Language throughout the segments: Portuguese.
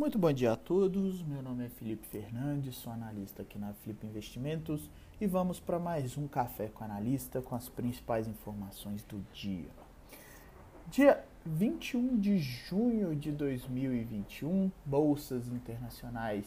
Muito bom dia a todos. Meu nome é Felipe Fernandes, sou analista aqui na Flip Investimentos e vamos para mais um café com analista com as principais informações do dia. Dia 21 de junho de 2021, bolsas internacionais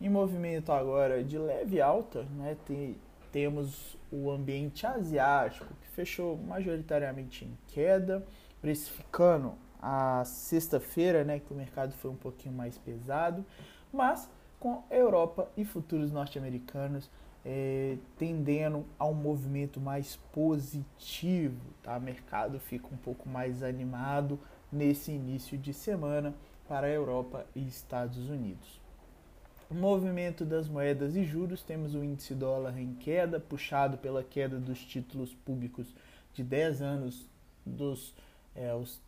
em movimento agora de leve alta, né? Tem, temos o ambiente asiático que fechou majoritariamente em queda, precificando a sexta-feira, né, que o mercado foi um pouquinho mais pesado, mas com Europa e futuros norte-americanos é, tendendo a um movimento mais positivo, tá? O mercado fica um pouco mais animado nesse início de semana para a Europa e Estados Unidos. Movimento das moedas e juros, temos o índice dólar em queda, puxado pela queda dos títulos públicos de 10 anos dos é, os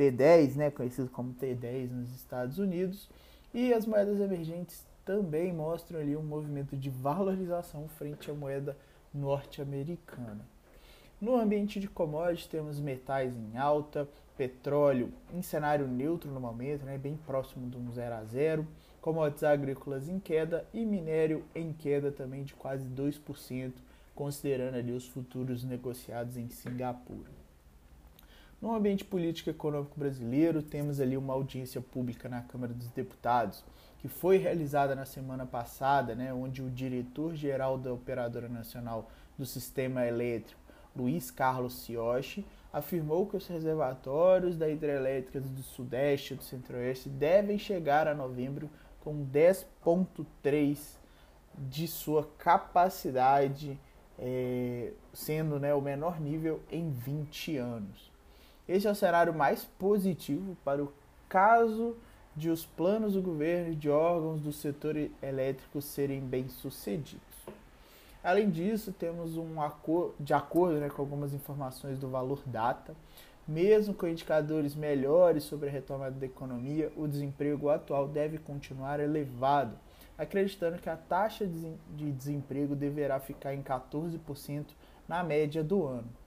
T10, né, conhecido como T10 nos Estados Unidos, e as moedas emergentes também mostram ali um movimento de valorização frente à moeda norte-americana. No ambiente de commodities, temos metais em alta, petróleo em cenário neutro no momento, né, bem próximo de um 0 a 0, commodities agrícolas em queda e minério em queda também de quase 2%, considerando ali os futuros negociados em Singapura. No ambiente político e econômico brasileiro, temos ali uma audiência pública na Câmara dos Deputados, que foi realizada na semana passada, né, onde o diretor-geral da Operadora Nacional do Sistema Elétrico, Luiz Carlos Ciochi, afirmou que os reservatórios da hidrelétrica do Sudeste e do Centro-Oeste devem chegar a novembro com 10,3 de sua capacidade, é, sendo né, o menor nível em 20 anos. Este é o cenário mais positivo para o caso de os planos do governo e de órgãos do setor elétrico serem bem-sucedidos. Além disso, temos um acordo, de acordo né, com algumas informações do Valor Data, mesmo com indicadores melhores sobre a retomada da economia, o desemprego atual deve continuar elevado, acreditando que a taxa de desemprego deverá ficar em 14% na média do ano.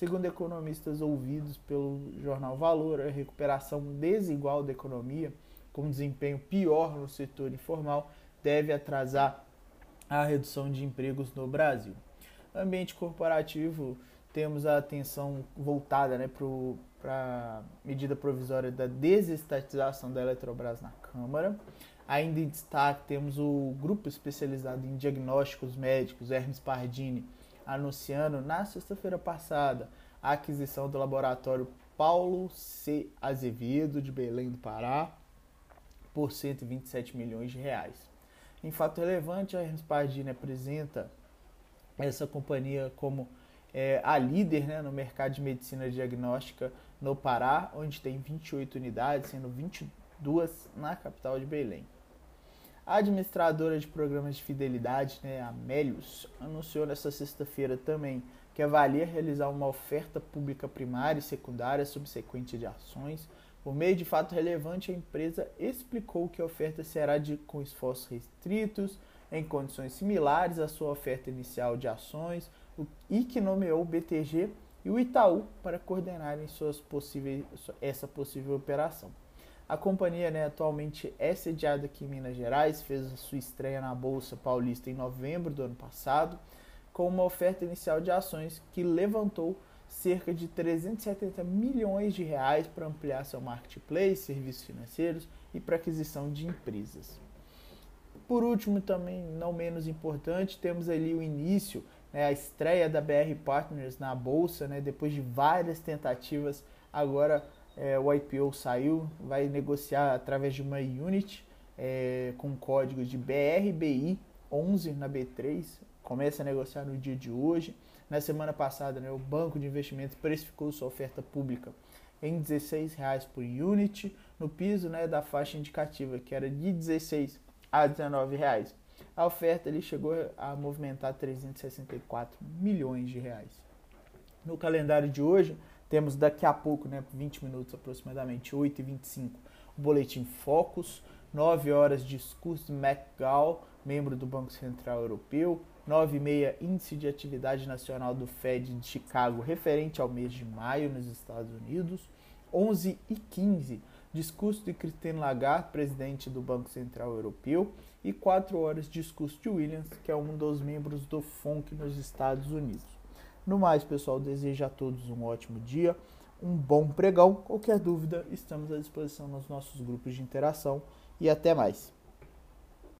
Segundo economistas ouvidos pelo jornal Valor, a recuperação desigual da economia, com desempenho pior no setor informal, deve atrasar a redução de empregos no Brasil. Ambiente corporativo, temos a atenção voltada né, para a medida provisória da desestatização da Eletrobras na Câmara. Ainda em destaque, temos o grupo especializado em diagnósticos médicos, Hermes Pardini, anunciando na sexta-feira passada a aquisição do laboratório Paulo C. Azevedo, de Belém do Pará, por 127 milhões de reais. Em fato relevante, a Hermes Pardini apresenta essa companhia como é, a líder né, no mercado de medicina diagnóstica no Pará, onde tem 28 unidades, sendo 22 na capital de Belém. A administradora de programas de fidelidade, né, a Melius, anunciou nesta sexta-feira também que avalia realizar uma oferta pública primária e secundária subsequente de ações. Por meio de fato relevante, a empresa explicou que a oferta será de, com esforços restritos, em condições similares à sua oferta inicial de ações, e que nomeou o BTG e o Itaú para coordenarem suas possíveis, essa possível operação. A companhia né, atualmente é sediada aqui em Minas Gerais, fez a sua estreia na Bolsa Paulista em novembro do ano passado, com uma oferta inicial de ações que levantou cerca de 370 milhões de reais para ampliar seu marketplace, serviços financeiros e para aquisição de empresas. Por último, também não menos importante, temos ali o início, né, a estreia da BR Partners na bolsa, né, depois de várias tentativas, agora é, o IPO saiu, vai negociar através de uma unit é, com código de BRBI11 na B3, começa a negociar no dia de hoje. Na semana passada, né, o banco de investimentos precificou sua oferta pública em R$ 16,00 por unit, no piso né, da faixa indicativa, que era de 16 a R$ 19,00. A oferta ele chegou a movimentar 364 milhões de reais. No calendário de hoje, temos daqui a pouco, né, 20 minutos aproximadamente, 8h25, o boletim Focus, 9 horas discurso de McGall, membro do Banco Central Europeu, 9 e meia Índice de Atividade Nacional do Fed de Chicago, referente ao mês de maio nos Estados Unidos, 11 e 15, discurso de Christine Lagarde, presidente do Banco Central Europeu, e 4 horas, discurso de Williams, que é um dos membros do FONC nos Estados Unidos. No mais, pessoal, desejo a todos um ótimo dia, um bom pregão. Qualquer dúvida, estamos à disposição nos nossos grupos de interação e até mais.